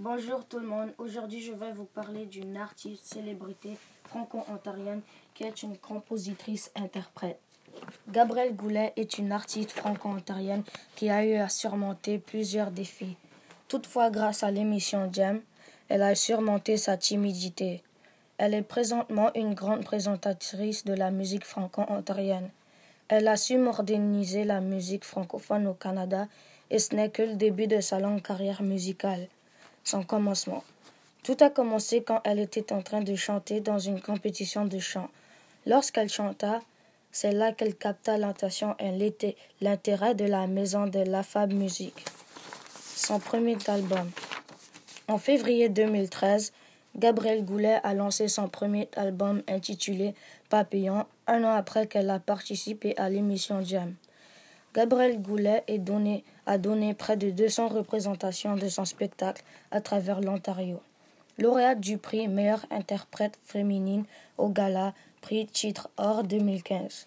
Bonjour tout le monde. Aujourd'hui, je vais vous parler d'une artiste célébrité franco-ontarienne qui est une compositrice-interprète. Gabrielle Goulet est une artiste franco-ontarienne qui a eu à surmonter plusieurs défis. Toutefois, grâce à l'émission Jam, elle a surmonté sa timidité. Elle est présentement une grande présentatrice de la musique franco-ontarienne. Elle a su moderniser la musique francophone au Canada et ce n'est que le début de sa longue carrière musicale son commencement. Tout a commencé quand elle était en train de chanter dans une compétition de chant. Lorsqu'elle chanta, c'est là qu'elle capta l'attention et l'intérêt de la maison de la Fab Music. Son premier album. En février 2013, Gabrielle Goulet a lancé son premier album intitulé Papillon, un an après qu'elle a participé à l'émission Jam. Gabrielle Goulet a donné près de 200 représentations de son spectacle à travers l'Ontario. Lauréate du prix meilleure interprète féminine au gala prix titre or 2015.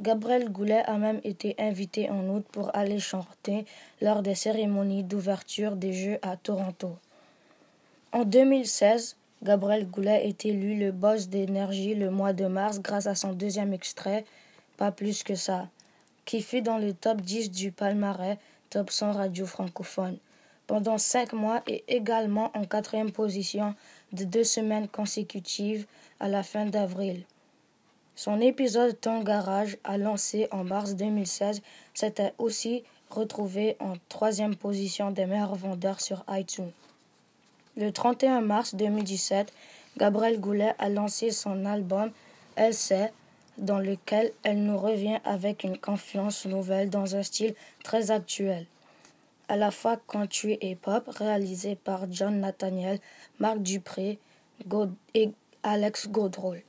Gabrielle Goulet a même été invitée en août pour aller chanter lors des cérémonies d'ouverture des Jeux à Toronto. En 2016, Gabrielle Goulet est élu le boss d'énergie le mois de mars grâce à son deuxième extrait, Pas plus que ça qui fut dans le top 10 du palmarès Top 100 radio francophone pendant cinq mois et également en quatrième position de deux semaines consécutives à la fin d'avril. Son épisode Ton Garage, a lancé en mars 2016, s'était aussi retrouvé en troisième position des meilleurs vendeurs sur iTunes. Le 31 mars 2017, Gabriel Goulet a lancé son album Elle sait dans lequel elle nous revient avec une confiance nouvelle dans un style très actuel. À la fois country et pop, réalisé par John Nathaniel, Marc Dupré et Alex Godrol.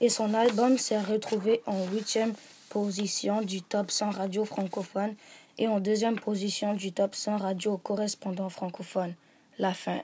Et son album s'est retrouvé en huitième position du top 100 radio francophone et en deuxième position du top 100 radio correspondant francophone. La fin.